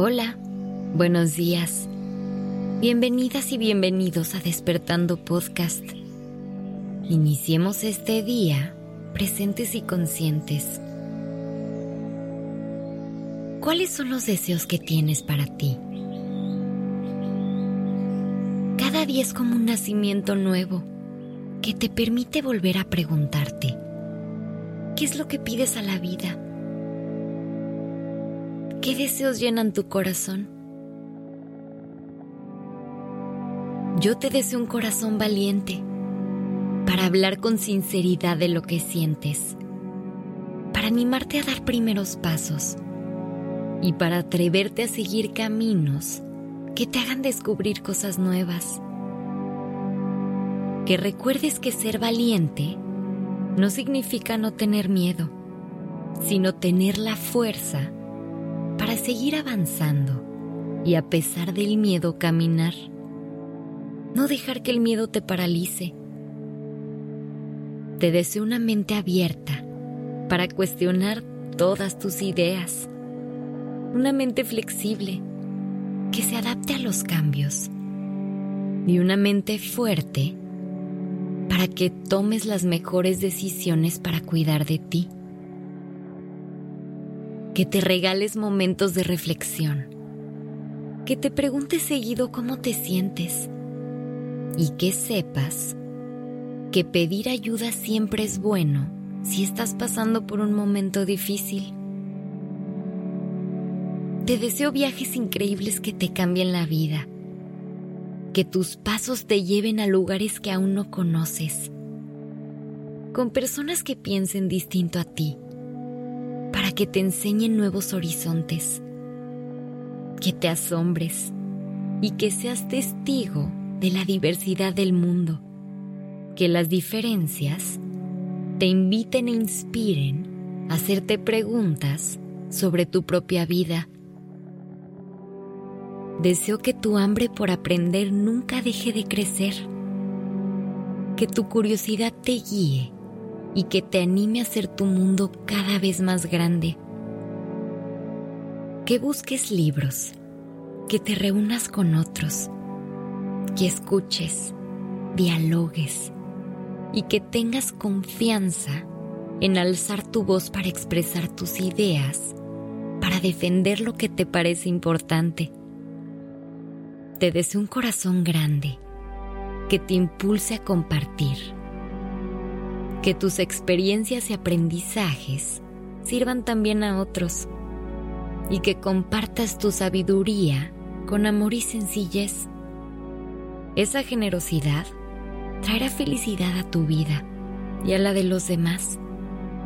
Hola, buenos días. Bienvenidas y bienvenidos a Despertando Podcast. Iniciemos este día presentes y conscientes. ¿Cuáles son los deseos que tienes para ti? Cada día es como un nacimiento nuevo que te permite volver a preguntarte, ¿qué es lo que pides a la vida? ¿Qué deseos llenan tu corazón? Yo te deseo un corazón valiente para hablar con sinceridad de lo que sientes, para animarte a dar primeros pasos y para atreverte a seguir caminos que te hagan descubrir cosas nuevas. Que recuerdes que ser valiente no significa no tener miedo, sino tener la fuerza seguir avanzando y a pesar del miedo caminar. No dejar que el miedo te paralice. Te deseo una mente abierta para cuestionar todas tus ideas. Una mente flexible que se adapte a los cambios. Y una mente fuerte para que tomes las mejores decisiones para cuidar de ti que te regales momentos de reflexión, que te preguntes seguido cómo te sientes y que sepas que pedir ayuda siempre es bueno si estás pasando por un momento difícil. Te deseo viajes increíbles que te cambien la vida, que tus pasos te lleven a lugares que aún no conoces, con personas que piensen distinto a ti que te enseñen nuevos horizontes, que te asombres y que seas testigo de la diversidad del mundo, que las diferencias te inviten e inspiren a hacerte preguntas sobre tu propia vida. Deseo que tu hambre por aprender nunca deje de crecer, que tu curiosidad te guíe y que te anime a hacer tu mundo cada vez más grande. Que busques libros, que te reúnas con otros, que escuches, dialogues y que tengas confianza en alzar tu voz para expresar tus ideas, para defender lo que te parece importante. Te deseo un corazón grande que te impulse a compartir que tus experiencias y aprendizajes sirvan también a otros y que compartas tu sabiduría con amor y sencillez. Esa generosidad traerá felicidad a tu vida y a la de los demás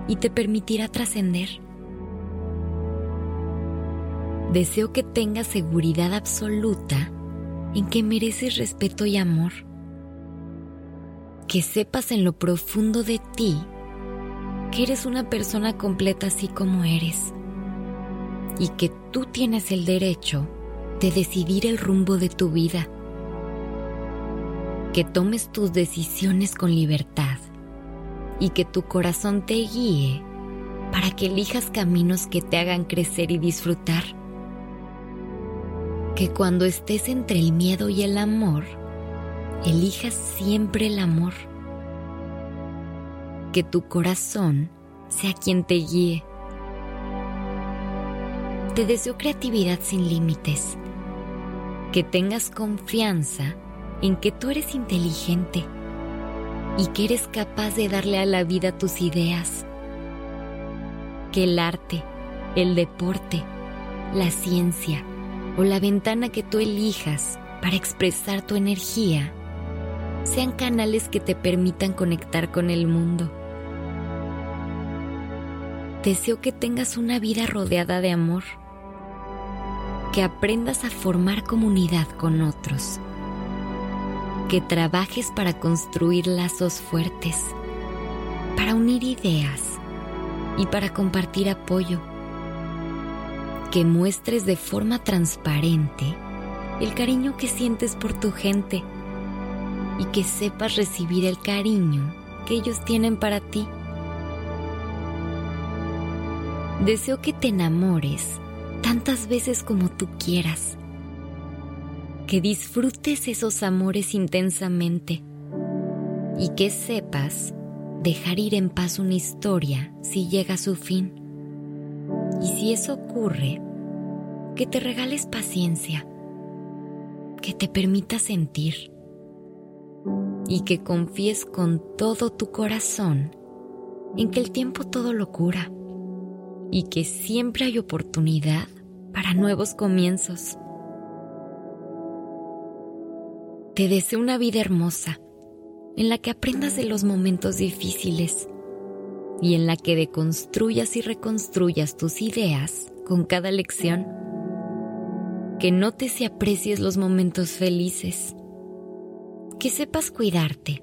y te permitirá trascender. Deseo que tengas seguridad absoluta en que mereces respeto y amor que sepas en lo profundo de ti que eres una persona completa así como eres y que tú tienes el derecho de decidir el rumbo de tu vida. Que tomes tus decisiones con libertad y que tu corazón te guíe para que elijas caminos que te hagan crecer y disfrutar. Que cuando estés entre el miedo y el amor, elijas siempre el amor. Que tu corazón sea quien te guíe. Te deseo creatividad sin límites. Que tengas confianza en que tú eres inteligente y que eres capaz de darle a la vida tus ideas. Que el arte, el deporte, la ciencia o la ventana que tú elijas para expresar tu energía sean canales que te permitan conectar con el mundo. Deseo que tengas una vida rodeada de amor, que aprendas a formar comunidad con otros, que trabajes para construir lazos fuertes, para unir ideas y para compartir apoyo, que muestres de forma transparente el cariño que sientes por tu gente y que sepas recibir el cariño que ellos tienen para ti. Deseo que te enamores tantas veces como tú quieras. Que disfrutes esos amores intensamente y que sepas dejar ir en paz una historia si llega a su fin. Y si eso ocurre, que te regales paciencia, que te permita sentir y que confíes con todo tu corazón en que el tiempo todo lo cura y que siempre hay oportunidad para nuevos comienzos. Te deseo una vida hermosa en la que aprendas de los momentos difíciles y en la que deconstruyas y reconstruyas tus ideas con cada lección. Que notes y aprecies los momentos felices. Que sepas cuidarte.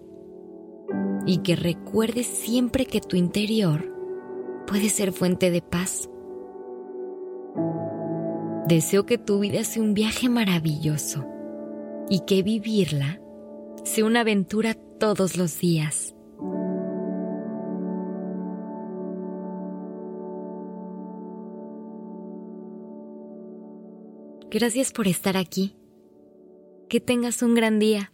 Y que recuerdes siempre que tu interior puede ser fuente de paz. Deseo que tu vida sea un viaje maravilloso y que vivirla sea una aventura todos los días. Gracias por estar aquí. Que tengas un gran día.